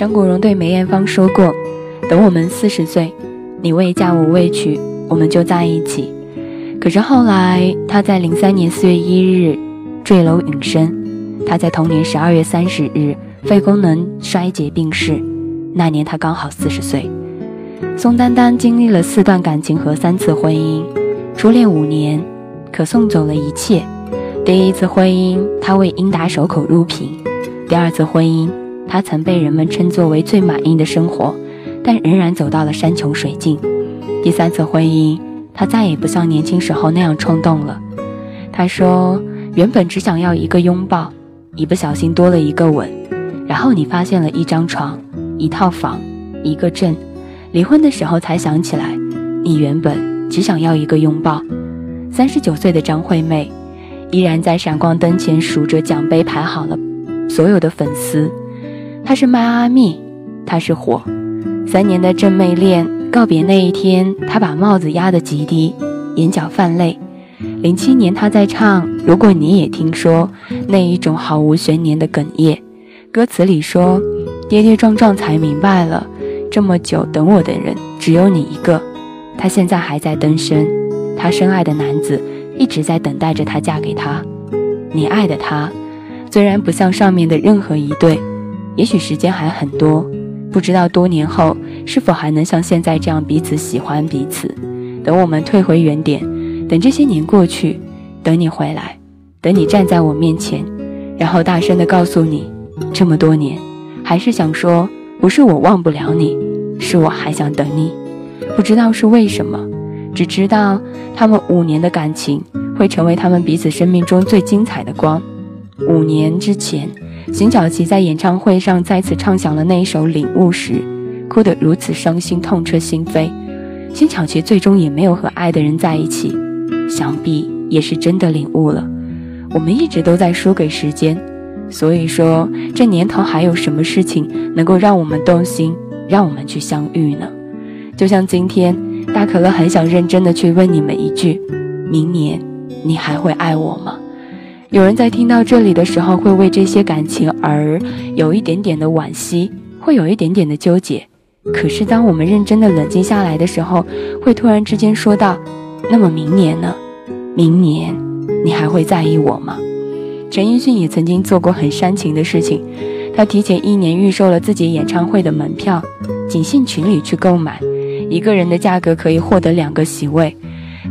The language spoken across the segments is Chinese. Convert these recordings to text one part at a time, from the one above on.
张国荣对梅艳芳说过：“等我们四十岁，你未嫁我未娶，我们就在一起。”可是后来，他在零三年四月一日坠楼殒身。他在同年十二月三十日肺功能衰竭病逝，那年他刚好四十岁。宋丹丹经历了四段感情和三次婚姻，初恋五年，可送走了一切。第一次婚姻，她为英达守口如瓶；第二次婚姻，她曾被人们称作为最满意的生活，但仍然走到了山穷水尽。第三次婚姻，她再也不像年轻时候那样冲动了。她说：“原本只想要一个拥抱，一不小心多了一个吻，然后你发现了一张床、一套房、一个镇。离婚的时候才想起来，你原本只想要一个拥抱。”三十九岁的张惠妹。依然在闪光灯前数着奖杯，排好了所有的粉丝。他是迈阿密，他是火。三年的正妹恋告别那一天，他把帽子压得极低，眼角泛泪。零七年，他在唱《如果你也听说》，那一种毫无悬念的哽咽。歌词里说：“跌跌撞撞才明白了，这么久等我的人只有你一个。”她现在还在单身，她深爱的男子。一直在等待着她嫁给他。你爱的他，虽然不像上面的任何一对，也许时间还很多，不知道多年后是否还能像现在这样彼此喜欢彼此。等我们退回原点，等这些年过去，等你回来，等你站在我面前，然后大声的告诉你，这么多年，还是想说，不是我忘不了你，是我还想等你。不知道是为什么。只知道他们五年的感情会成为他们彼此生命中最精彩的光。五年之前，邢小琪在演唱会上再次唱响了那一首《领悟》时，哭得如此伤心，痛彻心扉。邢晓琪最终也没有和爱的人在一起，想必也是真的领悟了。我们一直都在输给时间，所以说这年头还有什么事情能够让我们动心，让我们去相遇呢？就像今天。大可乐很想认真的去问你们一句：明年你还会爱我吗？有人在听到这里的时候会为这些感情而有一点点的惋惜，会有一点点的纠结。可是当我们认真的冷静下来的时候，会突然之间说道：那么明年呢？明年你还会在意我吗？陈奕迅也曾经做过很煽情的事情，他提前一年预售了自己演唱会的门票，仅限群里去购买。一个人的价格可以获得两个席位，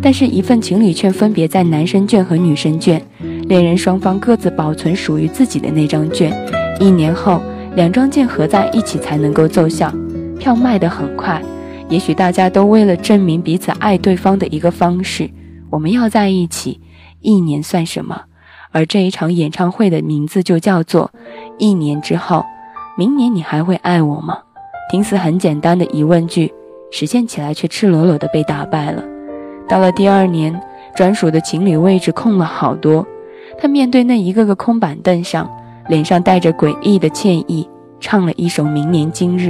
但是，一份情侣券分别在男生券和女生券，恋人双方各自保存属于自己的那张券，一年后，两张券合在一起才能够奏效，票卖得很快。也许大家都为了证明彼此爱对方的一个方式，我们要在一起，一年算什么？而这一场演唱会的名字就叫做“一年之后，明年你还会爱我吗？”听似很简单的疑问句。实现起来却赤裸裸的被打败了。到了第二年，专属的情侣位置空了好多。他面对那一个个空板凳上，脸上带着诡异的歉意，唱了一首《明年今日》。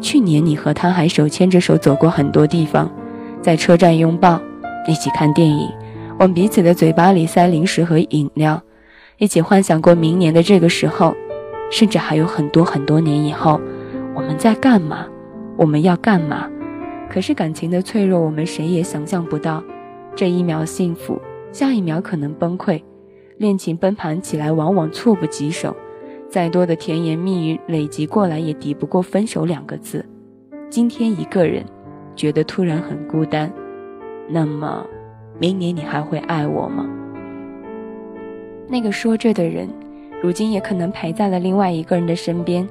去年你和他还手牵着手走过很多地方，在车站拥抱，一起看电影，往彼此的嘴巴里塞零食和饮料，一起幻想过明年的这个时候，甚至还有很多很多年以后，我们在干嘛？我们要干嘛？可是感情的脆弱，我们谁也想象不到。这一秒幸福，下一秒可能崩溃。恋情崩盘起来，往往猝不及手。再多的甜言蜜语累积过来，也抵不过分手两个字。今天一个人觉得突然很孤单，那么明年你还会爱我吗？那个说着的人，如今也可能陪在了另外一个人的身边。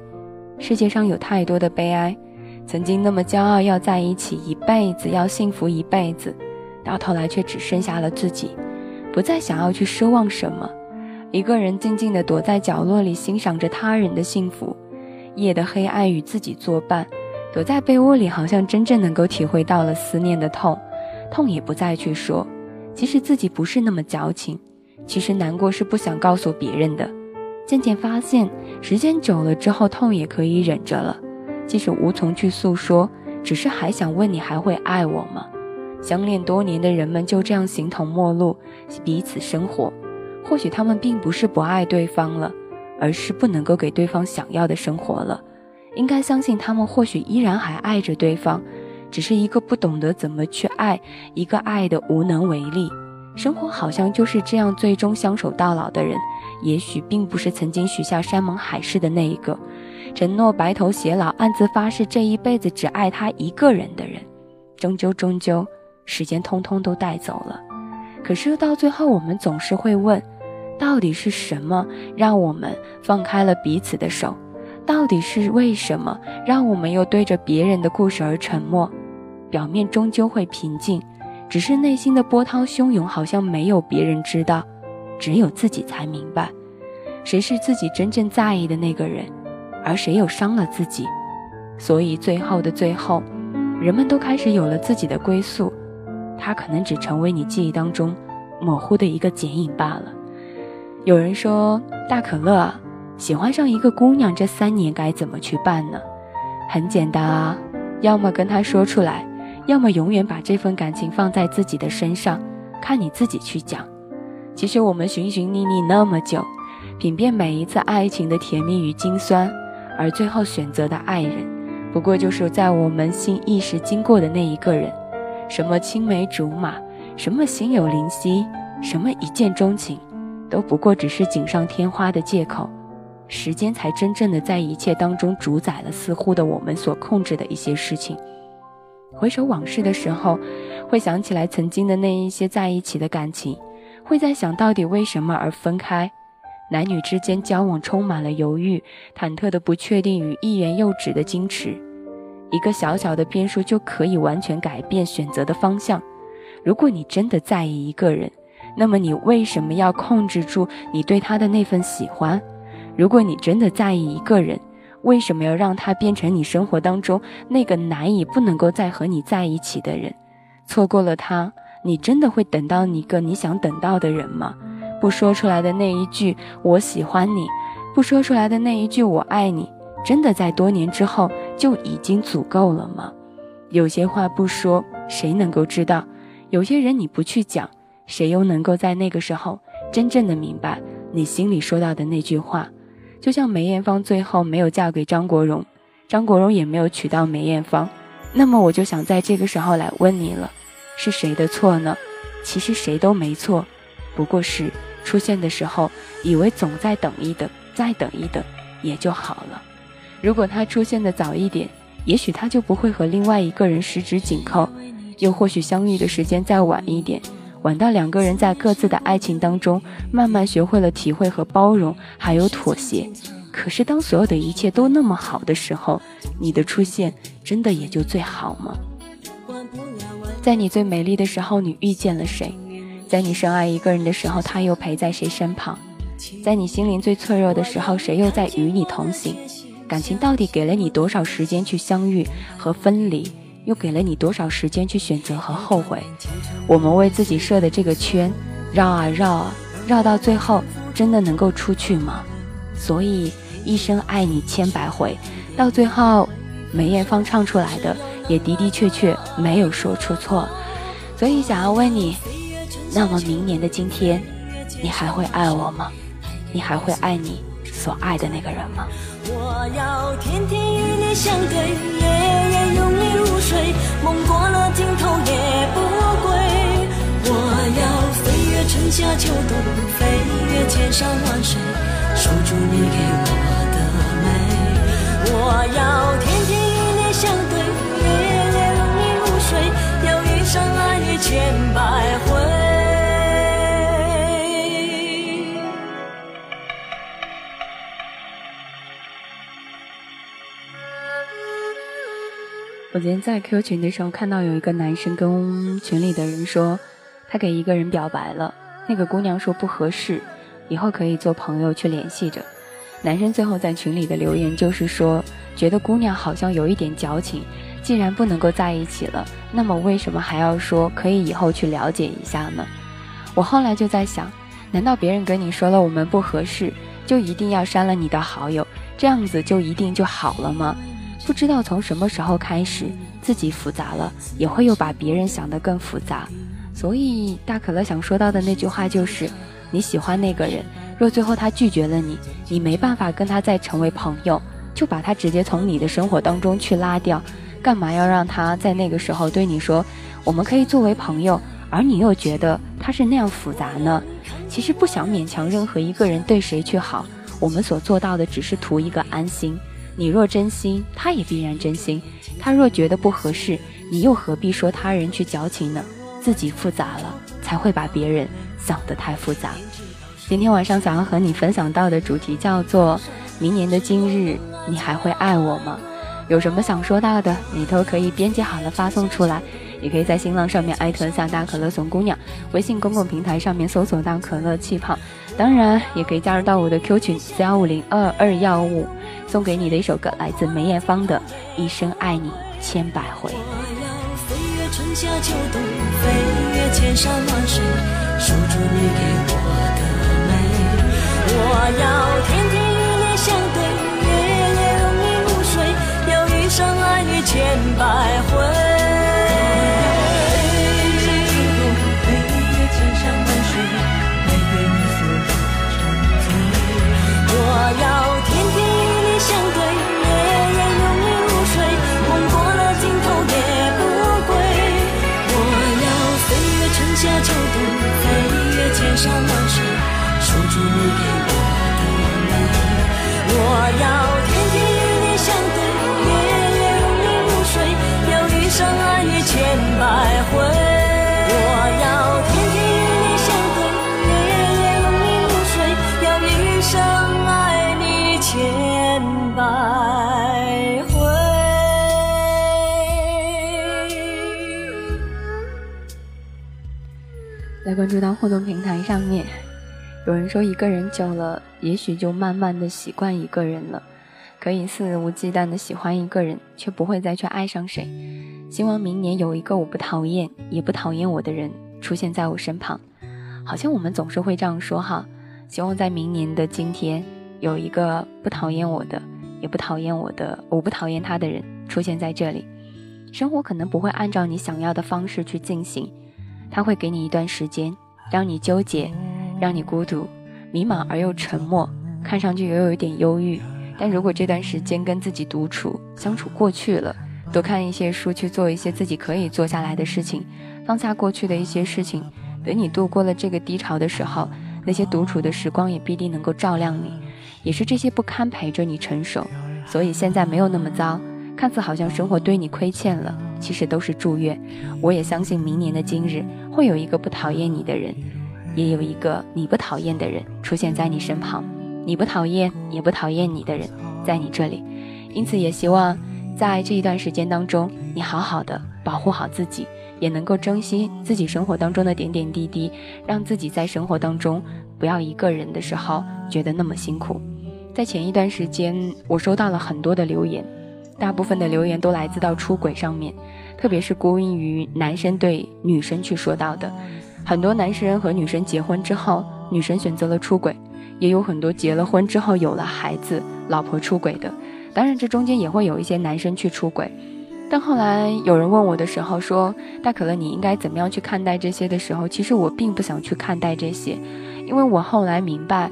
世界上有太多的悲哀。曾经那么骄傲要在一起一辈子，要幸福一辈子，到头来却只剩下了自己，不再想要去奢望什么，一个人静静地躲在角落里欣赏着他人的幸福，夜的黑暗与自己作伴，躲在被窝里，好像真正能够体会到了思念的痛，痛也不再去说，其实自己不是那么矫情，其实难过是不想告诉别人的，渐渐发现时间久了之后，痛也可以忍着了。即使无从去诉说，只是还想问你还会爱我吗？相恋多年的人们就这样形同陌路，彼此生活。或许他们并不是不爱对方了，而是不能够给对方想要的生活了。应该相信他们或许依然还爱着对方，只是一个不懂得怎么去爱，一个爱的无能为力。生活好像就是这样，最终相守到老的人，也许并不是曾经许下山盟海誓的那一个，承诺白头偕老，暗自发誓这一辈子只爱他一个人的人。终究，终究，时间通通都带走了。可是到最后，我们总是会问：到底是什么让我们放开了彼此的手？到底是为什么让我们又对着别人的故事而沉默？表面终究会平静，只是内心的波涛汹涌，好像没有别人知道，只有自己才明白，谁是自己真正在意的那个人，而谁又伤了自己。所以最后的最后，人们都开始有了自己的归宿，他可能只成为你记忆当中模糊的一个剪影罢了。有人说，大可乐。喜欢上一个姑娘，这三年该怎么去办呢？很简单啊，要么跟她说出来，要么永远把这份感情放在自己的身上，看你自己去讲。其实我们寻寻觅觅那么久，品遍每一次爱情的甜蜜与辛酸，而最后选择的爱人，不过就是在我们心一时经过的那一个人。什么青梅竹马，什么心有灵犀，什么一见钟情，都不过只是锦上添花的借口。时间才真正的在一切当中主宰了似乎的我们所控制的一些事情。回首往事的时候，会想起来曾经的那一些在一起的感情，会在想到底为什么而分开。男女之间交往充满了犹豫、忐忑的不确定与欲言又止的矜持。一个小小的变数就可以完全改变选择的方向。如果你真的在意一个人，那么你为什么要控制住你对他的那份喜欢？如果你真的在意一个人，为什么要让他变成你生活当中那个难以不能够再和你在一起的人？错过了他，你真的会等到一个你想等到的人吗？不说出来的那一句“我喜欢你”，不说出来的那一句“我爱你”，真的在多年之后就已经足够了吗？有些话不说，谁能够知道？有些人你不去讲，谁又能够在那个时候真正的明白你心里说到的那句话？就像梅艳芳最后没有嫁给张国荣，张国荣也没有娶到梅艳芳，那么我就想在这个时候来问你了，是谁的错呢？其实谁都没错，不过是出现的时候以为总再等一等，再等一等也就好了。如果他出现的早一点，也许他就不会和另外一个人十指紧扣，又或许相遇的时间再晚一点。晚到两个人在各自的爱情当中，慢慢学会了体会和包容，还有妥协。可是当所有的一切都那么好的时候，你的出现真的也就最好吗？在你最美丽的时候，你遇见了谁？在你深爱一个人的时候，他又陪在谁身旁？在你心灵最脆弱的时候，谁又在与你同行？感情到底给了你多少时间去相遇和分离？又给了你多少时间去选择和后悔？我们为自己设的这个圈，绕啊绕啊，绕到最后，真的能够出去吗？所以一生爱你千百回，到最后，梅艳芳唱出来的也的的确确没有说出错。所以想要问你，那么明年的今天，你还会爱我吗？你还会爱你所爱的那个人吗？我要天天与你相对，夜夜拥你入睡，梦过了尽头也不归。我要飞越春夏秋冬，飞越千山万水，守住你给我的美。我要天天与你相对，夜夜拥你入睡，要一生爱你千百回。我今天在 Q 群的时候看到有一个男生跟群里的人说，他给一个人表白了，那个姑娘说不合适，以后可以做朋友去联系着。男生最后在群里的留言就是说，觉得姑娘好像有一点矫情，既然不能够在一起了，那么为什么还要说可以以后去了解一下呢？我后来就在想，难道别人跟你说了我们不合适，就一定要删了你的好友，这样子就一定就好了吗？不知道从什么时候开始，自己复杂了，也会又把别人想得更复杂。所以大可乐想说到的那句话就是：你喜欢那个人，若最后他拒绝了你，你没办法跟他再成为朋友，就把他直接从你的生活当中去拉掉，干嘛要让他在那个时候对你说，我们可以作为朋友，而你又觉得他是那样复杂呢？其实不想勉强任何一个人对谁去好，我们所做到的只是图一个安心。你若真心，他也必然真心；他若觉得不合适，你又何必说他人去矫情呢？自己复杂了，才会把别人想得太复杂。今天晚上想要和你分享到的主题叫做“明年的今日，你还会爱我吗？”有什么想说到的，你都可以编辑好了发送出来，也可以在新浪上面艾特下大可乐怂姑娘，微信公共平台上面搜索到可乐气泡，当然也可以加入到我的 Q 群四幺五零二二幺五，送给你的一首歌来自梅艳芳的《一生爱你千百回》。我要飞越春夏秋冬，飞越千山万水，守住你给我关注到互动平台上面，有人说一个人久了，也许就慢慢的习惯一个人了，可以肆无忌惮的喜欢一个人，却不会再去爱上谁。希望明年有一个我不讨厌也不讨厌我的人出现在我身旁。好像我们总是会这样说哈。希望在明年的今天，有一个不讨厌我的，也不讨厌我的，我不讨厌他的人出现在这里。生活可能不会按照你想要的方式去进行。他会给你一段时间，让你纠结，让你孤独、迷茫而又沉默，看上去又有一点忧郁。但如果这段时间跟自己独处相处过去了，多看一些书，去做一些自己可以做下来的事情，放下过去的一些事情，等你度过了这个低潮的时候，那些独处的时光也必定能够照亮你。也是这些不堪陪着你成熟，所以现在没有那么糟。看似好像生活对你亏欠了，其实都是祝愿。我也相信明年的今日会有一个不讨厌你的人，也有一个你不讨厌的人出现在你身旁。你不讨厌也不讨厌你的人在你这里，因此也希望在这一段时间当中，你好好的保护好自己，也能够珍惜自己生活当中的点点滴滴，让自己在生活当中不要一个人的时候觉得那么辛苦。在前一段时间，我收到了很多的留言。大部分的留言都来自到出轨上面，特别是归因于男生对女生去说到的。很多男生和女生结婚之后，女生选择了出轨，也有很多结了婚之后有了孩子，老婆出轨的。当然，这中间也会有一些男生去出轨。但后来有人问我的时候说：“大可乐，你应该怎么样去看待这些？”的时候，其实我并不想去看待这些，因为我后来明白，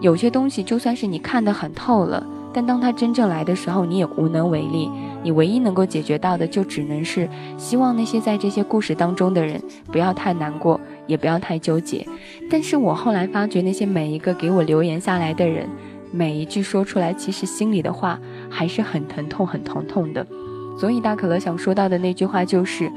有些东西就算是你看得很透了。但当他真正来的时候，你也无能为力。你唯一能够解决到的，就只能是希望那些在这些故事当中的人不要太难过，也不要太纠结。但是我后来发觉，那些每一个给我留言下来的人，每一句说出来，其实心里的话还是很疼痛、很疼痛的。所以大可乐想说到的那句话就是：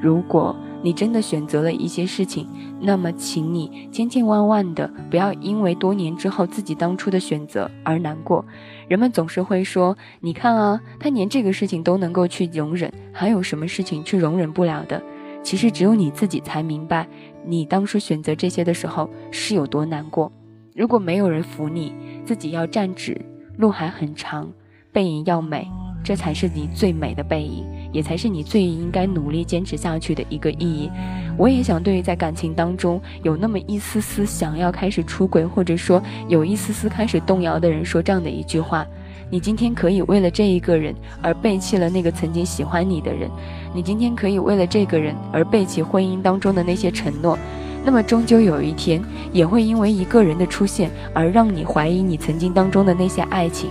如果。你真的选择了一些事情，那么请你千千万万的不要因为多年之后自己当初的选择而难过。人们总是会说：“你看啊，他连这个事情都能够去容忍，还有什么事情去容忍不了的？”其实只有你自己才明白，你当初选择这些的时候是有多难过。如果没有人扶你，自己要站直，路还很长，背影要美，这才是你最美的背影。也才是你最应该努力坚持下去的一个意义。我也想对于在感情当中有那么一丝丝想要开始出轨，或者说有一丝丝开始动摇的人说这样的一句话：你今天可以为了这一个人而背弃了那个曾经喜欢你的人，你今天可以为了这个人而背弃婚姻当中的那些承诺，那么终究有一天也会因为一个人的出现而让你怀疑你曾经当中的那些爱情。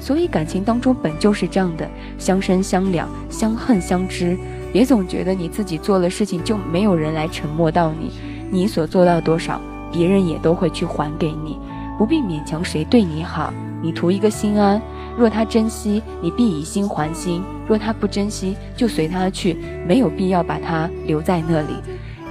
所以感情当中本就是这样的，相生相两，相恨相知。别总觉得你自己做了事情就没有人来沉默到你，你所做到多少，别人也都会去还给你，不必勉强谁对你好，你图一个心安。若他珍惜，你必以心还心；若他不珍惜，就随他去，没有必要把他留在那里。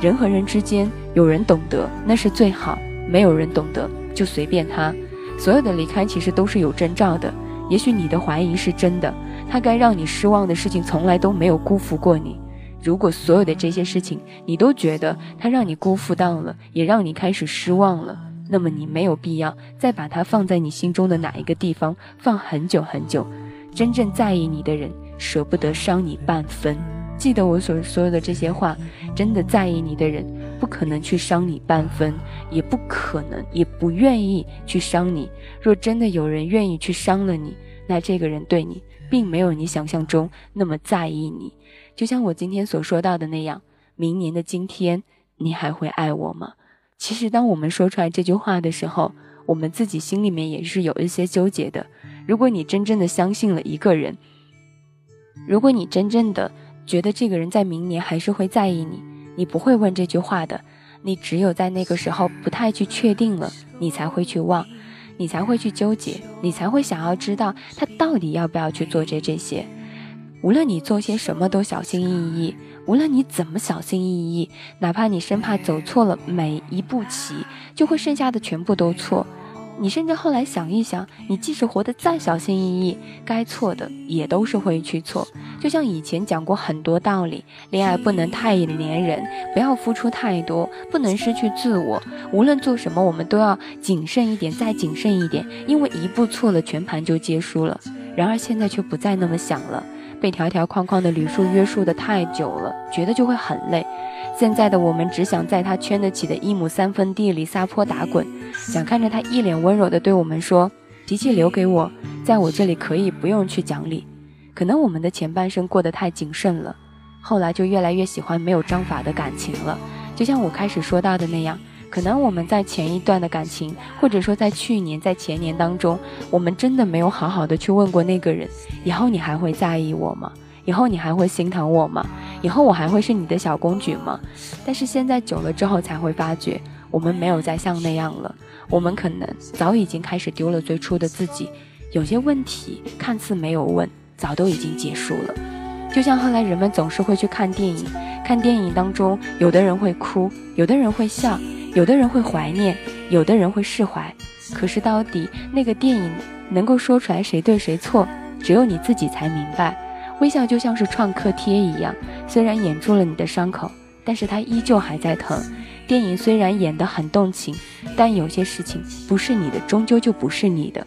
人和人之间，有人懂得那是最好，没有人懂得就随便他。所有的离开其实都是有征兆的，也许你的怀疑是真的。他该让你失望的事情，从来都没有辜负过你。如果所有的这些事情，你都觉得他让你辜负到了，也让你开始失望了，那么你没有必要再把它放在你心中的哪一个地方放很久很久。真正在意你的人，舍不得伤你半分。记得我所说的这些话，真的在意你的人，不可能去伤你半分，也不可能，也不愿意去伤你。若真的有人愿意去伤了你，那这个人对你。并没有你想象中那么在意你，就像我今天所说到的那样。明年的今天，你还会爱我吗？其实，当我们说出来这句话的时候，我们自己心里面也是有一些纠结的。如果你真正的相信了一个人，如果你真正的觉得这个人在明年还是会在意你，你不会问这句话的。你只有在那个时候不太去确定了，你才会去忘。你才会去纠结，你才会想要知道他到底要不要去做这这些。无论你做些什么都小心翼翼，无论你怎么小心翼翼，哪怕你生怕走错了每一步棋，就会剩下的全部都错。你甚至后来想一想，你即使活得再小心翼翼，该错的也都是会去错。就像以前讲过很多道理，恋爱不能太黏人，不要付出太多，不能失去自我。无论做什么，我们都要谨慎一点，再谨慎一点，因为一步错了，全盘就皆输了。然而现在却不再那么想了，被条条框框的礼数约束的太久了，觉得就会很累。现在的我们只想在他圈得起的一亩三分地里撒泼打滚，想看着他一脸温柔地对我们说：“脾气留给我，在我这里可以不用去讲理。”可能我们的前半生过得太谨慎了，后来就越来越喜欢没有章法的感情了。就像我开始说到的那样，可能我们在前一段的感情，或者说在去年、在前年当中，我们真的没有好好的去问过那个人：以后你还会在意我吗？以后你还会心疼我吗？以后我还会是你的小公举吗？但是现在久了之后才会发觉，我们没有再像那样了。我们可能早已经开始丢了最初的自己。有些问题看似没有问，早都已经结束了。就像后来人们总是会去看电影，看电影当中，有的人会哭，有的人会笑，有的人会怀念，有的人会释怀。可是到底那个电影能够说出来谁对谁错，只有你自己才明白。微笑就像是创可贴一样，虽然掩住了你的伤口，但是它依旧还在疼。电影虽然演得很动情，但有些事情不是你的，终究就不是你的。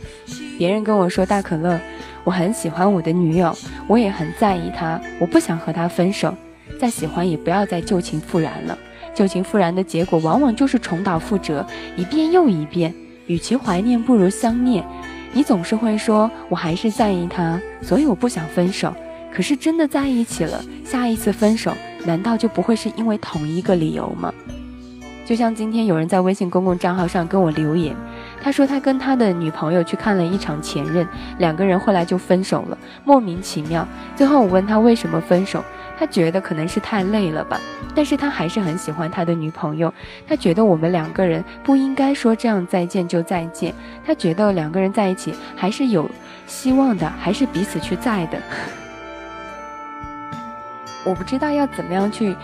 别人跟我说大可乐，我很喜欢我的女友，我也很在意她，我不想和她分手。再喜欢也不要再旧情复燃了，旧情复燃的结果往往就是重蹈覆辙，一遍又一遍。与其怀念，不如相念。你总是会说，我还是在意他，所以我不想分手。可是真的在一起了，下一次分手难道就不会是因为同一个理由吗？就像今天有人在微信公共账号上跟我留言，他说他跟他的女朋友去看了一场《前任》，两个人后来就分手了，莫名其妙。最后我问他为什么分手，他觉得可能是太累了吧，但是他还是很喜欢他的女朋友，他觉得我们两个人不应该说这样再见就再见，他觉得两个人在一起还是有希望的，还是彼此去在的。我不知道要怎么样去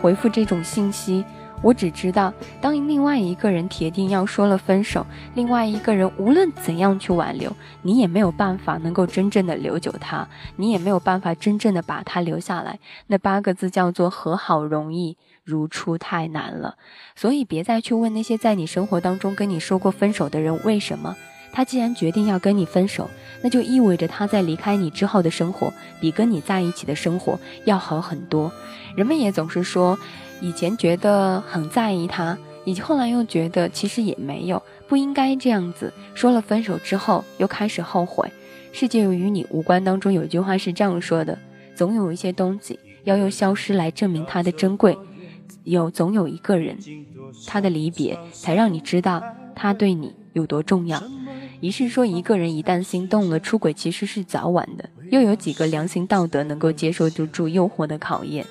回复这种信息，我只知道，当另外一个人铁定要说了分手，另外一个人无论怎样去挽留，你也没有办法能够真正的留久他，你也没有办法真正的把他留下来。那八个字叫做和好容易，如初太难了。所以别再去问那些在你生活当中跟你说过分手的人为什么。他既然决定要跟你分手，那就意味着他在离开你之后的生活比跟你在一起的生活要好很多。人们也总是说，以前觉得很在意他，以及后来又觉得其实也没有，不应该这样子。说了分手之后，又开始后悔。世界与你无关当中有句话是这样说的：总有一些东西要用消失来证明它的珍贵，有总有一个人，他的离别才让你知道他对你有多重要。于是说一个人一旦心动了，出轨其实是早晚的，又有几个良心道德能够接受得住诱惑的考验？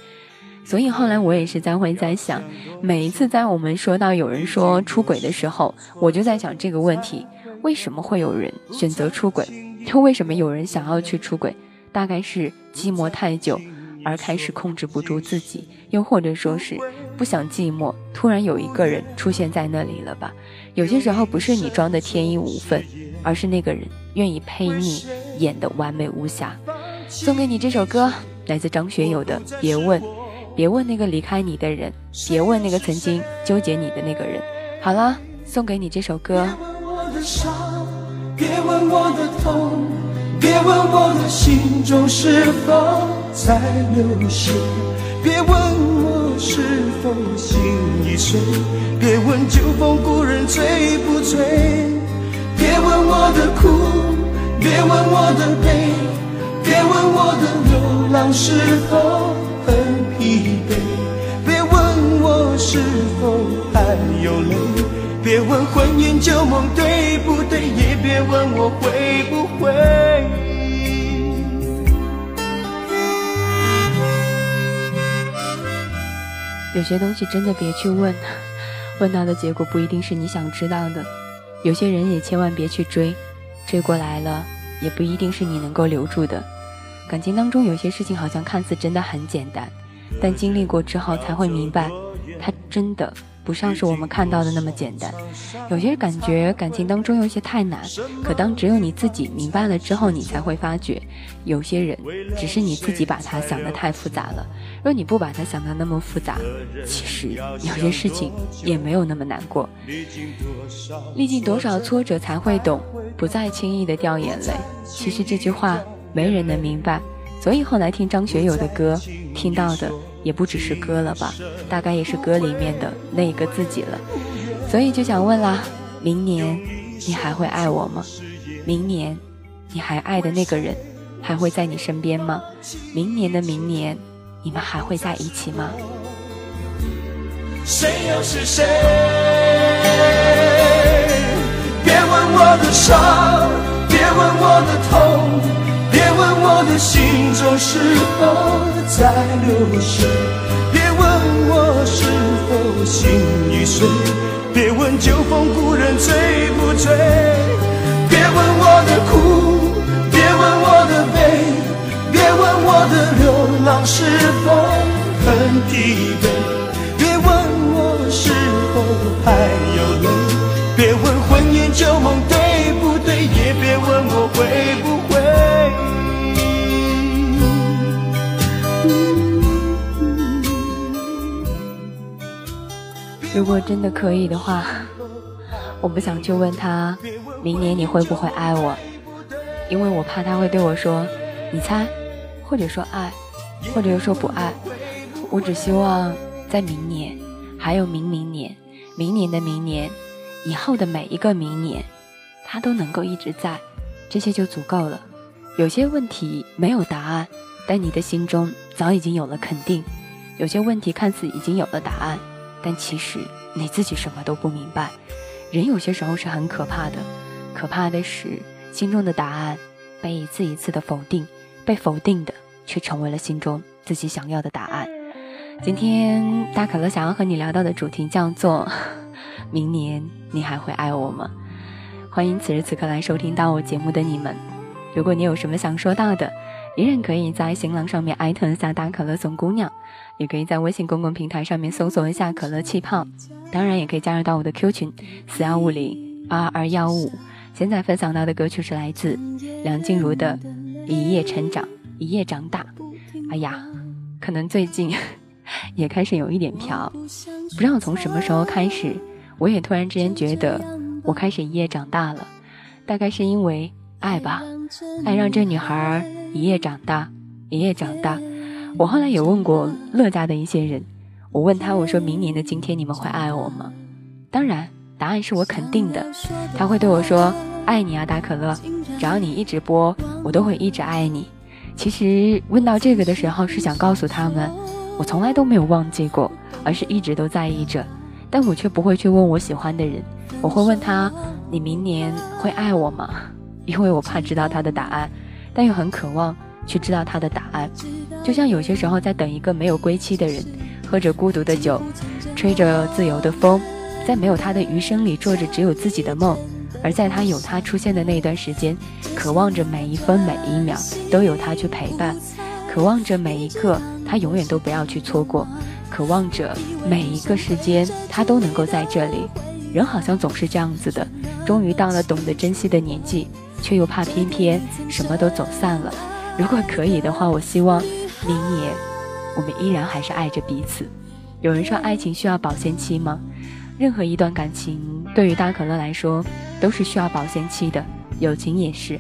所以后来我也是在会在想，每一次在我们说到有人说出轨的时候，我就在想这个问题：为什么会有人选择出轨？又为什么有人想要去出轨？大概是寂寞太久。而开始控制不住自己，又或者说是不想寂寞，突然有一个人出现在那里了吧？有些时候不是你装的天衣无缝，而是那个人愿意陪你演的完美无瑕。送给你这首歌，来自张学友的《别问》，别问那个离开你的人，别问那个曾经纠结你的那个人。好了，送给你这首歌。别问我的痛，别问我的心中是否。在流血，别问是否心已碎，别问旧风故人醉不醉，别问我的苦，别问我的悲，别问我的流浪是否很疲惫，别问我是否还有泪，别问婚姻旧梦对不对，也别问我会不会。有些东西真的别去问，问到的结果不一定是你想知道的。有些人也千万别去追，追过来了也不一定是你能够留住的。感情当中有些事情好像看似真的很简单，但经历过之后才会明白，它真的。不像是我们看到的那么简单，有些感觉感情当中有些太难，可当只有你自己明白了之后，你才会发觉，有些人只是你自己把他想的太复杂了。若你不把他想的那么复杂，其实有些事情也没有那么难过。历经多少挫折才会懂，不再轻易的掉眼泪。其实这句话没人能明白，所以后来听张学友的歌，听到的。也不只是歌了吧，大概也是歌里面的那一个自己了，所以就想问啦，明年你还会爱我吗？明年你还爱的那个人还会在你身边吗？明年的明年，你们还会在一起吗？谁又是谁？别问我的伤，别问我的痛。别问我的心中是否在流血，别问我是否心已碎，别问旧风故人醉不醉，别问我的苦，问我的流浪是否很疲惫，别问我是否还有泪，别问婚姻旧梦对不对，也别问我会不会。如果真的可以的话，我不想去问他明年你会不会爱我，因为我怕他会对我说“你猜”，或者说爱，或者又说不爱。我只希望在明年，还有明明年，明年的明年，以后的每一个明年，他都能够一直在，这些就足够了。有些问题没有答案，但你的心中早已经有了肯定；有些问题看似已经有了答案。但其实你自己什么都不明白，人有些时候是很可怕的，可怕的是心中的答案被一次一次的否定，被否定的却成为了心中自己想要的答案。今天大可乐想要和你聊到的主题叫做：明年你还会爱我吗？欢迎此时此刻来收听到我节目的你们，如果你有什么想说到的。依然可以在新浪上面艾特一下大可乐送姑娘，也可以在微信公共平台上面搜索一下可乐气泡，当然也可以加入到我的 Q 群四幺五零二二幺五。现在分享到的歌曲是来自梁静茹的《一夜成长，一夜长大》。哎呀，可能最近 也开始有一点飘，不知道从什么时候开始，我也突然之间觉得我开始一夜长大了，大概是因为爱吧，爱让这女孩。一夜长大，一夜长大。我后来也问过乐家的一些人，我问他，我说明年的今天你们会爱我吗？当然，答案是我肯定的。他会对我说：“爱你啊，大可乐，只要你一直播，我都会一直爱你。”其实问到这个的时候，是想告诉他们，我从来都没有忘记过，而是一直都在意着。但我却不会去问我喜欢的人，我会问他：“你明年会爱我吗？” 因为我怕知道他的答案，但又很渴望去知道他的答案。就像有些时候在等一个没有归期的人，喝着孤独的酒，吹着自由的风，在没有他的余生里做着只有自己的梦。而在他有他出现的那段时间，渴望着每一分每一秒都有他去陪伴，渴望着每一个他永远都不要去错过，渴望着每一个时间他都能够在这里。人好像总是这样子的，终于到了懂得珍惜的年纪，却又怕偏偏什么都走散了。如果可以的话，我希望明年我们依然还是爱着彼此。有人说爱情需要保鲜期吗？任何一段感情对于大可乐来说。都是需要保鲜期的，友情也是，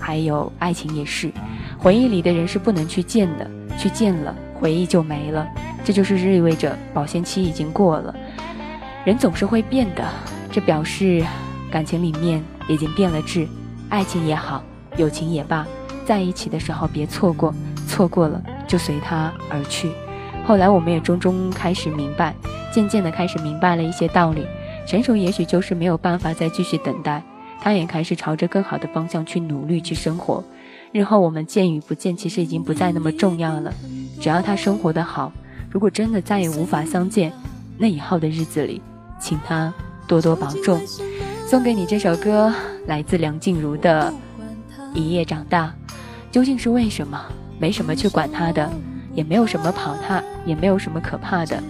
还有爱情也是。回忆里的人是不能去见的，去见了回忆就没了，这就是意味着保鲜期已经过了。人总是会变的，这表示感情里面已经变了质。爱情也好，友情也罢，在一起的时候别错过，错过了就随他而去。后来我们也终终开始明白，渐渐的开始明白了一些道理。成熟也许就是没有办法再继续等待，他也开始朝着更好的方向去努力去生活。日后我们见与不见，其实已经不再那么重要了。只要他生活的好，如果真的再也无法相见，那以后的日子里，请他多多保重。送给你这首歌，来自梁静茹的《一夜长大》。究竟是为什么？没什么去管他的，也没有什么跑他，也没有什么可怕的。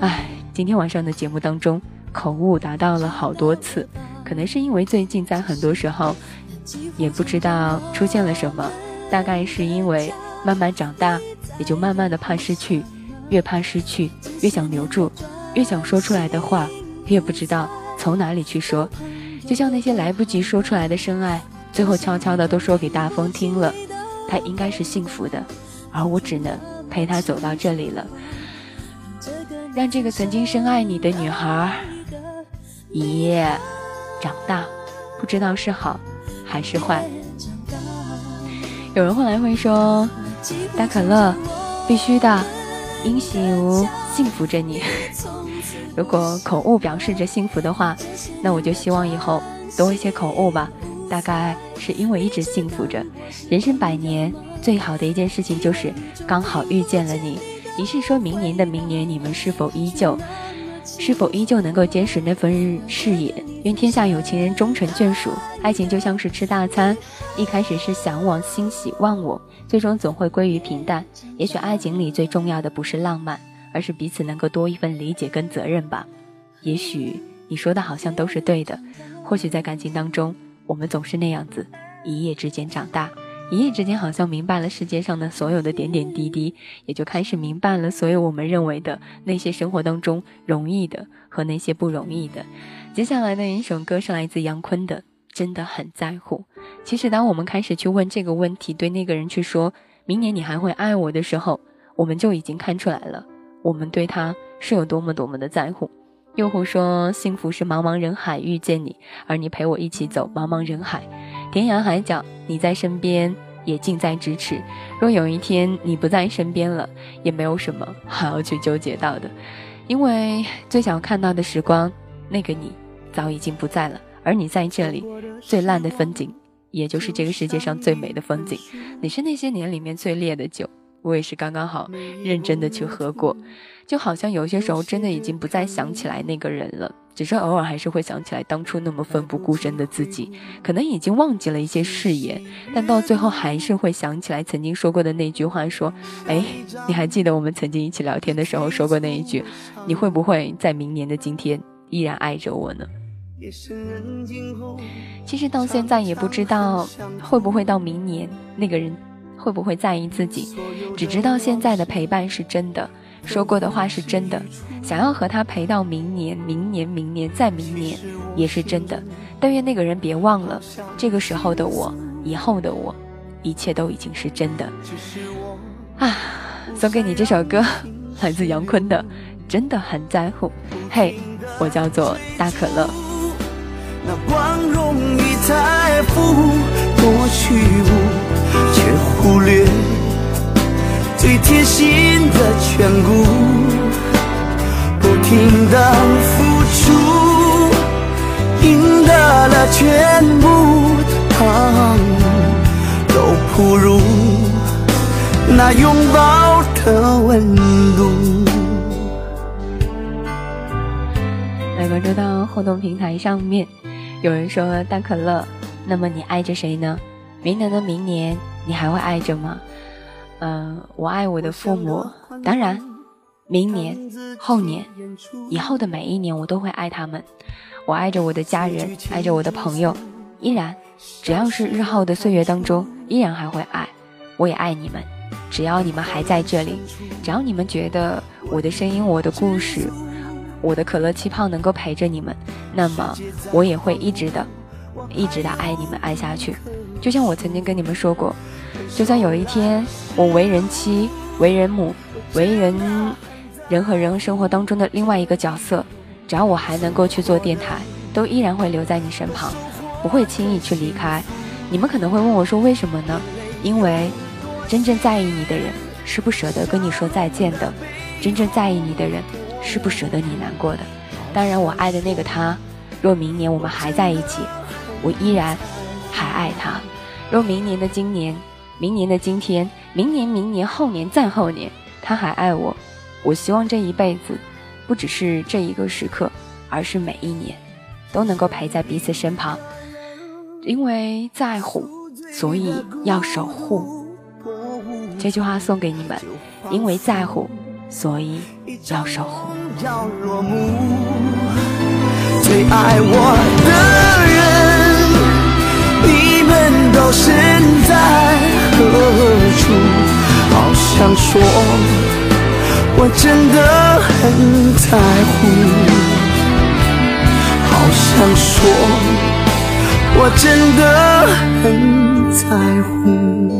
唉，今天晚上的节目当中。口误达到了好多次，可能是因为最近在很多时候，也不知道出现了什么，大概是因为慢慢长大，也就慢慢的怕失去，越怕失去，越想留住，越想说出来的话，越不知道从哪里去说，就像那些来不及说出来的深爱，最后悄悄的都说给大风听了，他应该是幸福的，而我只能陪他走到这里了，让这个曾经深爱你的女孩。一夜长大，不知道是好还是坏。有人后来会说：“大可乐，必须的，英雄幸福着你。” 如果口误表示着幸福的话，那我就希望以后多一些口误吧。大概是因为一直幸福着。人生百年，最好的一件事情就是刚好遇见了你。于是说明年的明年，你们是否依旧？是否依旧能够坚持那份誓言？愿天下有情人终成眷属。爱情就像是吃大餐，一开始是向往、欣喜、忘我，最终总会归于平淡。也许爱情里最重要的不是浪漫，而是彼此能够多一份理解跟责任吧。也许你说的好像都是对的。或许在感情当中，我们总是那样子，一夜之间长大。一夜之间，好像明白了世界上的所有的点点滴滴，也就开始明白了所有我们认为的那些生活当中容易的和那些不容易的。接下来的一首歌是来自杨坤的《真的很在乎》。其实，当我们开始去问这个问题，对那个人去说明年你还会爱我的时候，我们就已经看出来了，我们对他是有多么多么的在乎。又或说，幸福是茫茫人海遇见你，而你陪我一起走茫茫人海。天涯海角，你在身边也近在咫尺。若有一天你不在身边了，也没有什么还要去纠结到的，因为最想看到的时光，那个你早已经不在了。而你在这里，最烂的风景，也就是这个世界上最美的风景。你是那些年里面最烈的酒，我也是刚刚好认真的去喝过。就好像有些时候真的已经不再想起来那个人了，只是偶尔还是会想起来当初那么奋不顾身的自己。可能已经忘记了一些誓言，但到最后还是会想起来曾经说过的那句话：说，哎，你还记得我们曾经一起聊天的时候说过那一句？你会不会在明年的今天依然爱着我呢？其实到现在也不知道会不会到明年那个人会不会在意自己，只知道现在的陪伴是真的。说过的话是真的，想要和他陪到明年、明年、明年再明年，也是真的。但愿那个人别忘了，这个时候的我，以后的我，一切都已经是真的。啊，送给你这首歌，来自杨坤的《真的很在乎》。嘿，我叫做大可乐。那光荣与财富多虚无，却忽略。最贴心拥抱的温度。来关注到互动平台上面，有人说大可乐，那么你爱着谁呢？明年的明年，你还会爱着吗？嗯，我爱我的父母，当然，明年、后年、以后的每一年，我都会爱他们。我爱着我的家人，爱着我的朋友，依然，只要是日后的岁月当中，依然还会爱。我也爱你们，只要你们还在这里，只要你们觉得我的声音、我的故事、我的可乐气泡能够陪着你们，那么我也会一直的、一直的爱你们爱下去。就像我曾经跟你们说过，就算有一天我为人妻、为人母、为人人和人生活当中的另外一个角色。只要我还能够去做电台，都依然会留在你身旁，不会轻易去离开。你们可能会问我说：“为什么呢？”因为真正在意你的人是不舍得跟你说再见的，真正在意你的人是不舍得你难过的。当然，我爱的那个他，若明年我们还在一起，我依然还爱他。若明年的今年、明年的今天、明年、明年后年再后年，他还爱我，我希望这一辈子。不只是这一个时刻，而是每一年都能够陪在彼此身旁。因为在乎，所以要守护。这句话送给你们：因为在乎，所以要守护。最爱我的人，你们都身在何处？好想说。我真的很在乎，好想说，我真的很在乎。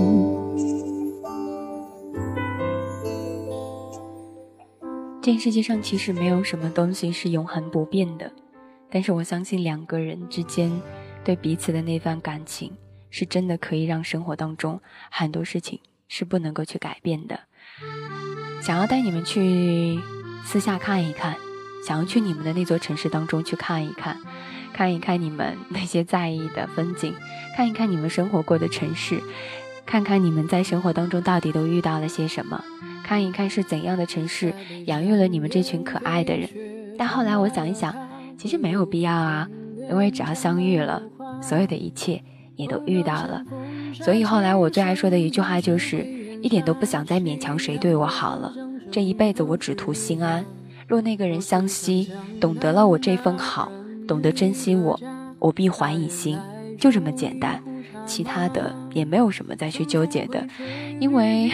这世界上其实没有什么东西是永恒不变的，但是我相信两个人之间对彼此的那份感情，是真的可以让生活当中很多事情是不能够去改变的。想要带你们去私下看一看，想要去你们的那座城市当中去看一看，看一看你们那些在意的风景，看一看你们生活过的城市，看看你们在生活当中到底都遇到了些什么，看一看是怎样的城市养育了你们这群可爱的人。但后来我想一想，其实没有必要啊，因为只要相遇了，所有的一切也都遇到了。所以后来我最爱说的一句话就是。一点都不想再勉强谁对我好了，这一辈子我只图心安。若那个人相惜，懂得了我这份好，懂得珍惜我，我必还以心，就这么简单。其他的也没有什么再去纠结的，因为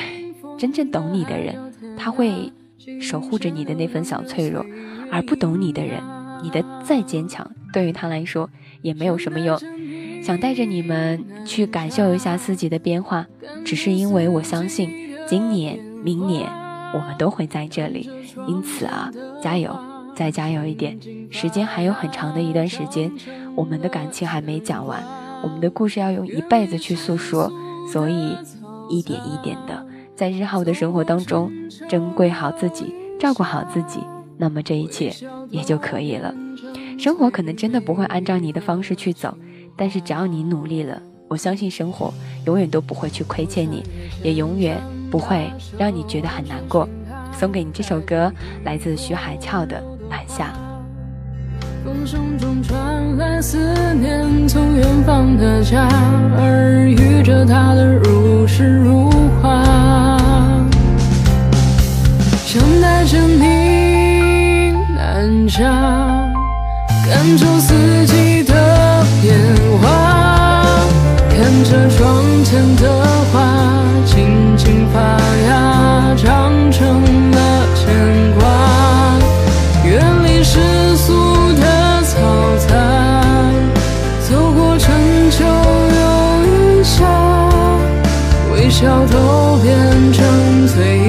真正懂你的人，他会守护着你的那份小脆弱；而不懂你的人，你的再坚强，对于他来说也没有什么用。想带着你们去感受一下四季的变化，只是因为我相信今年、明年我们都会在这里。因此啊，加油，再加油一点！时间还有很长的一段时间，我们的感情还没讲完，我们的故事要用一辈子去诉说。所以，一点一点的，在日后的生活当中，珍贵好自己，照顾好自己，那么这一切也就可以了。生活可能真的不会按照你的方式去走。但是只要你努力了，我相信生活永远都不会去亏欠你，也永远不会让你觉得很难过。送给你这首歌，来自徐海俏的《南下》。风声中传来思念，从远方的家，耳语着他的如诗如画，想带着你南下，感受四季的变化。看着窗前的花轻轻发芽，长成了微笑都变成最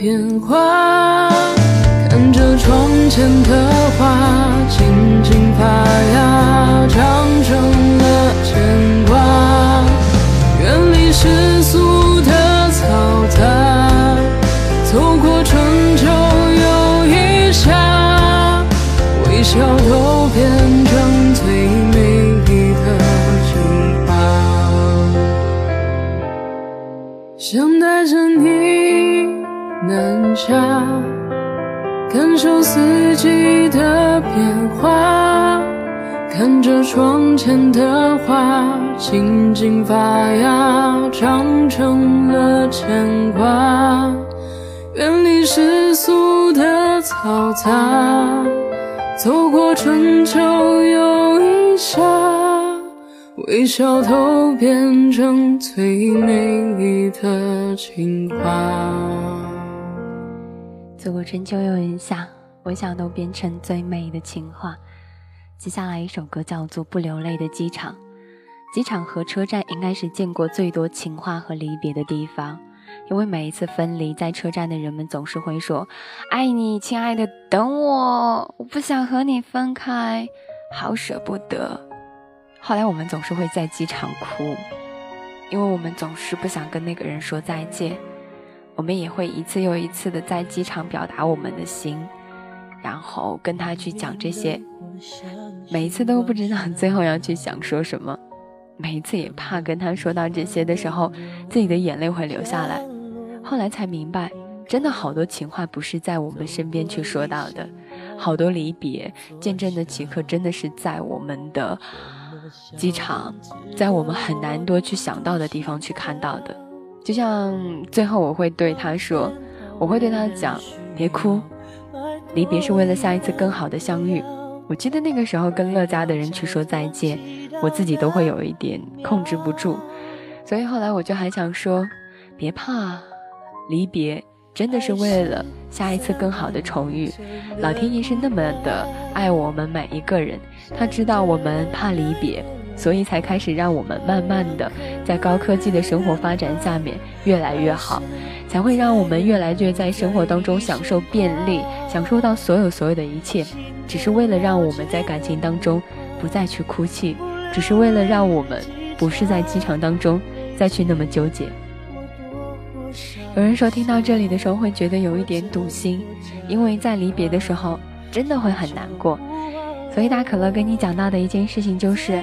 变化，看着窗前的花静静发芽，长成着窗前的花静静发芽，长成了牵挂，远离世俗的嘈杂，走过春秋又一夏。微笑都变成最美丽的情话。走过春秋又一夏，微笑都变成最美的情话。接下来一首歌叫做《不流泪的机场》。机场和车站应该是见过最多情话和离别的地方，因为每一次分离，在车站的人们总是会说：“爱你，亲爱的，等我，我不想和你分开，好舍不得。”后来我们总是会在机场哭，因为我们总是不想跟那个人说再见。我们也会一次又一次的在机场表达我们的心，然后跟他去讲这些。每一次都不知道 最后要去想说什么，每一次也怕跟他说到这些的时候，自己的眼泪会流下来。后来才明白，真的好多情话不是在我们身边去说到的，好多离别见证的时刻真的是在我们的。机场，在我们很难多去想到的地方去看到的，就像最后我会对他说，我会对他讲，别哭，离别是为了下一次更好的相遇。我记得那个时候跟乐嘉的人去说再见，我自己都会有一点控制不住，所以后来我就还想说，别怕，离别真的是为了下一次更好的重遇。老天爷是那么的爱我们每一个人。他知道我们怕离别，所以才开始让我们慢慢的在高科技的生活发展下面越来越好，才会让我们越来越在生活当中享受便利，享受到所有所有的一切，只是为了让我们在感情当中不再去哭泣，只是为了让我们不是在机场当中再去那么纠结。有人说听到这里的时候会觉得有一点堵心，因为在离别的时候真的会很难过。所以大可乐跟你讲到的一件事情就是，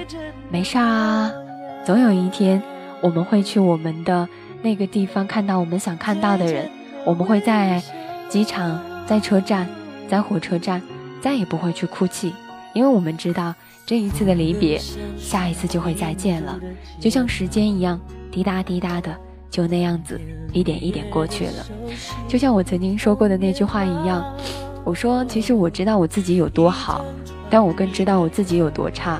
没事啊，总有一天我们会去我们的那个地方看到我们想看到的人，我们会在机场、在车站、在火车站，再也不会去哭泣，因为我们知道这一次的离别，下一次就会再见了，就像时间一样，滴答滴答的就那样子一点一点过去了，就像我曾经说过的那句话一样，我说其实我知道我自己有多好。但我更知道我自己有多差，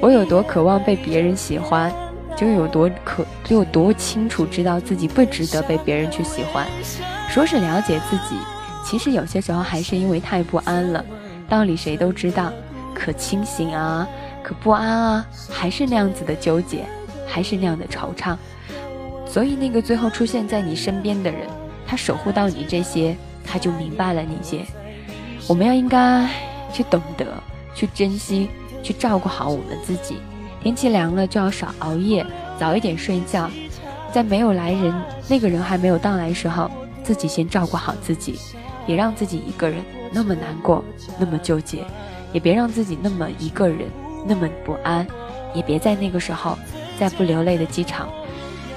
我有多渴望被别人喜欢，就有多可就有多清楚知道自己不值得被别人去喜欢。说是了解自己，其实有些时候还是因为太不安了。道理谁都知道，可清醒啊，可不安啊，还是那样子的纠结，还是那样的惆怅。所以那个最后出现在你身边的人，他守护到你这些，他就明白了你些。我们要应该去懂得。去珍惜，去照顾好我们自己。天气凉了就要少熬夜，早一点睡觉。在没有来人，那个人还没有到来时候，自己先照顾好自己，别让自己一个人那么难过，那么纠结，也别让自己那么一个人那么不安，也别在那个时候，在不流泪的机场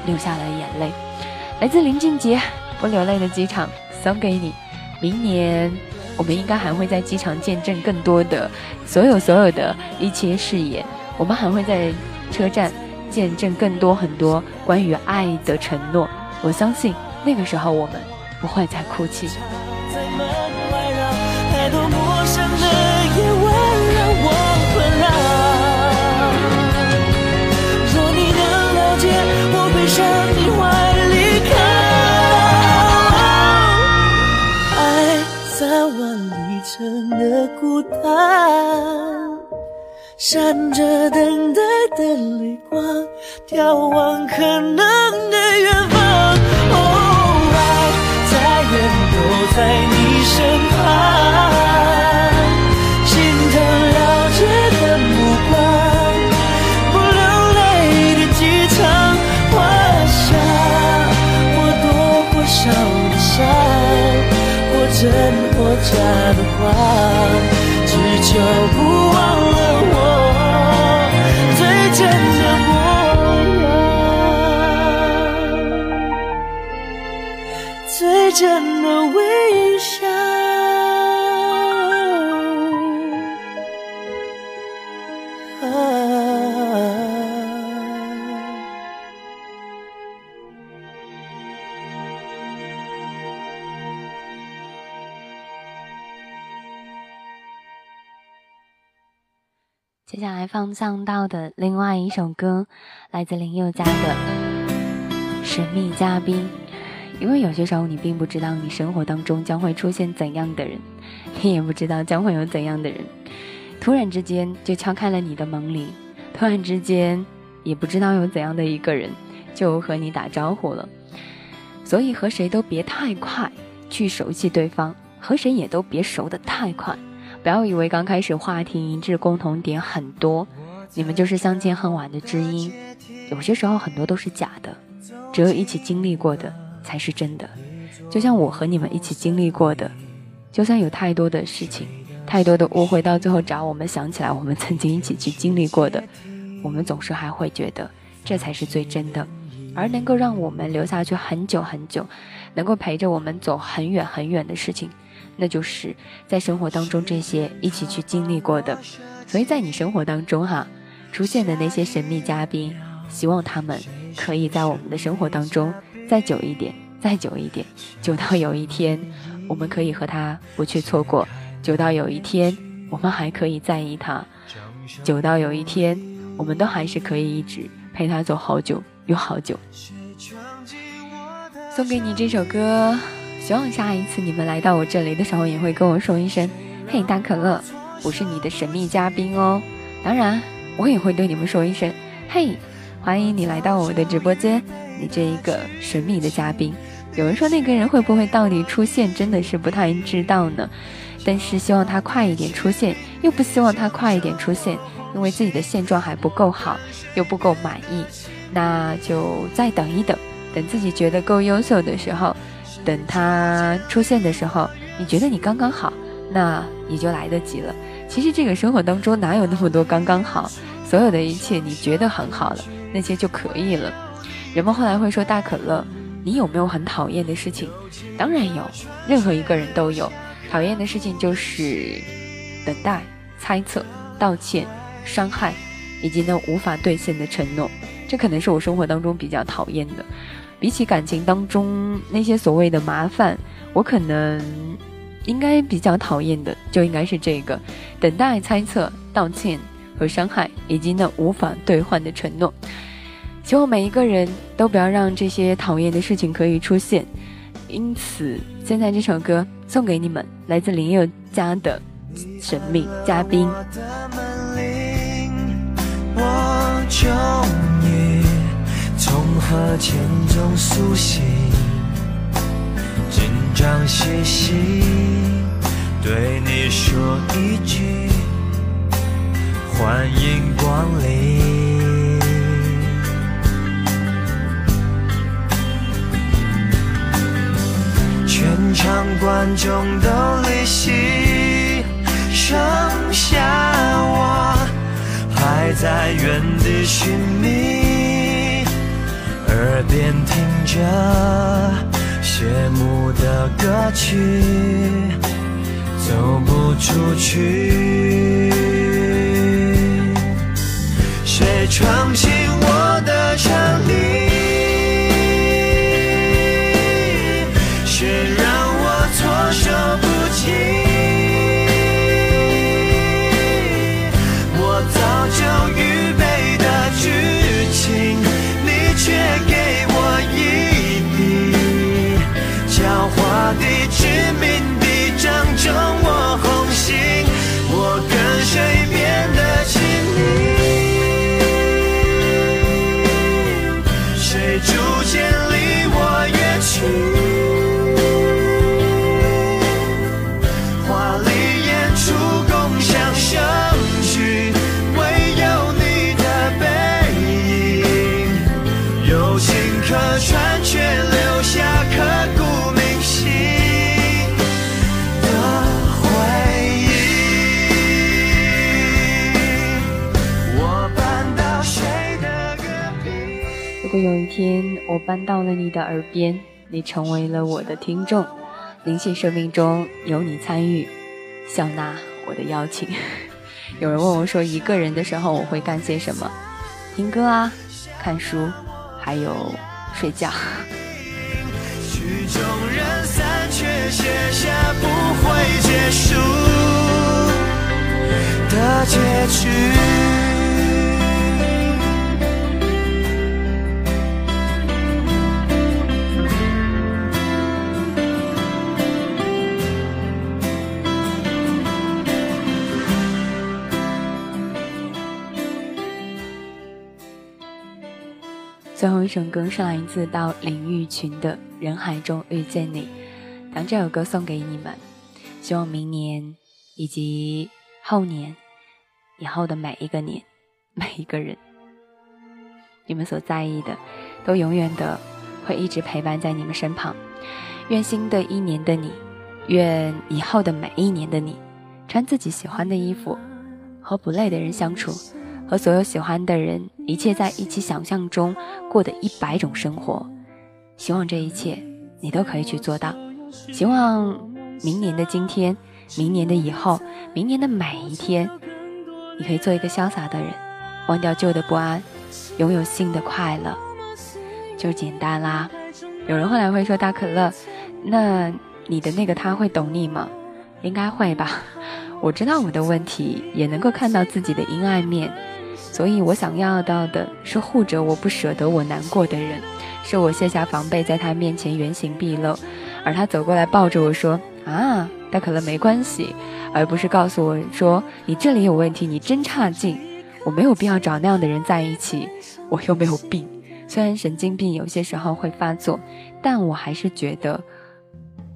流下了眼泪。来自林俊杰，《不流泪的机场》送给你，明年。我们应该还会在机场见证更多的所有所有的一切誓言，我们还会在车站见证更多很多关于爱的承诺。我相信那个时候我们不会再哭泣。若你能了解，我会向的孤单，闪着等待的泪光，眺望可能的远方。哦，爱再远都在你身旁，假的话，只求不忘了我。最真的模样，最真接下来放送到的另外一首歌，来自林宥嘉的《神秘嘉宾》。因为有些时候你并不知道你生活当中将会出现怎样的人，你也不知道将会有怎样的人，突然之间就敲开了你的门铃，突然之间也不知道有怎样的一个人就和你打招呼了。所以和谁都别太快去熟悉对方，和谁也都别熟得太快。不要以为刚开始话题一致、共同点很多，你们就是相见恨晚的知音。有些时候很多都是假的，只有一起经历过的才是真的。就像我和你们一起经历过的，就算有太多的事情、太多的误会，到最后只要我们想起来我们曾经一起去经历过的，我们总是还会觉得这才是最真的。而能够让我们留下去很久很久，能够陪着我们走很远很远的事情。那就是在生活当中这些一起去经历过的，所以在你生活当中哈出现的那些神秘嘉宾，希望他们可以在我们的生活当中再久一点，再久一点，久到有一天我们可以和他不去错过，久到有一天我们还可以在意他，久到有一天我们都还是可以一直陪他走好久又好久。送给你这首歌。希望下一次你们来到我这里的时候，也会跟我说一声：“嘿，大可乐，我是你的神秘嘉宾哦。”当然，我也会对你们说一声：“嘿，欢迎你来到我的直播间，你这一个神秘的嘉宾。”有人说那个人会不会到底出现，真的是不太知道呢。但是希望他快一点出现，又不希望他快一点出现，因为自己的现状还不够好，又不够满意，那就再等一等，等自己觉得够优秀的时候。等他出现的时候，你觉得你刚刚好，那你就来得及了。其实这个生活当中哪有那么多刚刚好？所有的一切你觉得很好了，那些就可以了。人们后来会说：“大可乐，你有没有很讨厌的事情？”当然有，任何一个人都有讨厌的事情，就是等待、猜测、道歉、伤害，以及那无法兑现的承诺。这可能是我生活当中比较讨厌的。比起感情当中那些所谓的麻烦，我可能应该比较讨厌的，就应该是这个等待、猜测、道歉和伤害，以及那无法兑换的承诺。希望每一个人都不要让这些讨厌的事情可以出现。因此，现在这首歌送给你们，来自林宥嘉的《神秘嘉宾》。从和前中苏醒，紧张兮兮，对你说一句欢迎光临。全场观众都离席，剩下我还在原地寻觅。耳边听着谢幕的歌曲，走不出去。谁闯进我的城里？命的，正中我如果有一天我搬到了你的耳边，你成为了我的听众，灵性生命中有你参与，笑纳我的邀请。有人问我说，一个人的时候我会干些什么？听歌啊，看书，还有睡觉。曲终人散，却写下不会结束的结局。最后一首歌是来自到林玉群的《人海中遇见你》，将这首歌送给你们，希望明年以及后年以后的每一个年，每一个人，你们所在意的，都永远的会一直陪伴在你们身旁。愿新的一年的你，愿以后的每一年的你，穿自己喜欢的衣服，和不累的人相处。和所有喜欢的人，一切在一起想象中过的一百种生活，希望这一切你都可以去做到。希望明年的今天，明年的以后，明年的每一天，你可以做一个潇洒的人，忘掉旧的不安，拥有新的快乐，就简单啦。有人后来会说大可乐，那你的那个他会懂你吗？应该会吧。我知道我的问题，也能够看到自己的阴暗面。所以我想要到的是护着我不舍得我难过的人，是我卸下防备，在他面前原形毕露，而他走过来抱着我说：“啊，大可乐没关系。”而不是告诉我说：“你这里有问题，你真差劲。”我没有必要找那样的人在一起，我又没有病。虽然神经病有些时候会发作，但我还是觉得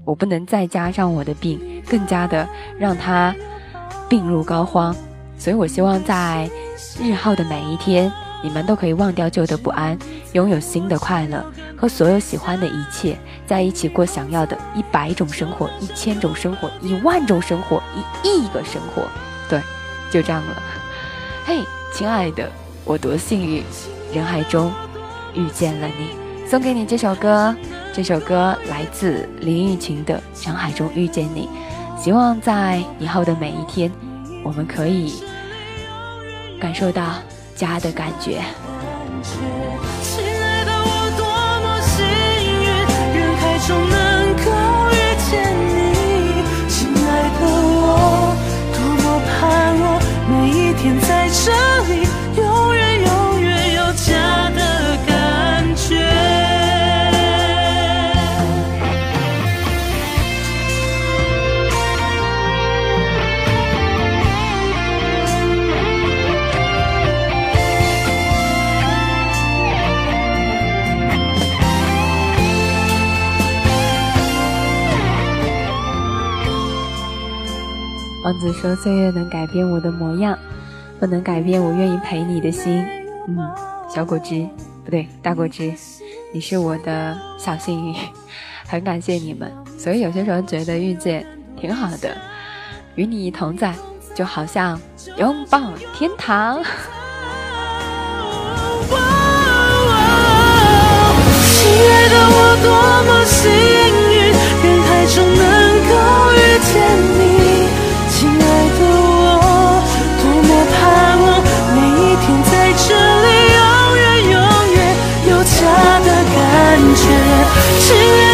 我不能再加上我的病，更加的让他病入膏肓。所以我希望在。日后的每一天，你们都可以忘掉旧的不安，拥有新的快乐，和所有喜欢的一切在一起过想要的一百种生活、一千种生活、一万种生活、一亿个生活。对，就这样了。嘿，亲爱的，我多幸运，人海中遇见了你，送给你这首歌。这首歌来自林玉琴的《人海中遇见你》，希望在以后的每一天，我们可以。感受到家的感觉。亲爱的，我多么幸运，人海中能够遇见你。亲爱的，我多么盼望每一天在这里，王子说岁月能改变我的模样，不能改变我愿意陪你的心。嗯，小果汁，不对，大果汁，你是我的小幸运。很感谢你们，所以有些时候觉得遇见挺好的，与你一同在，就好像拥抱天堂。亲爱的，我多么幸运，人海中能够遇见你。to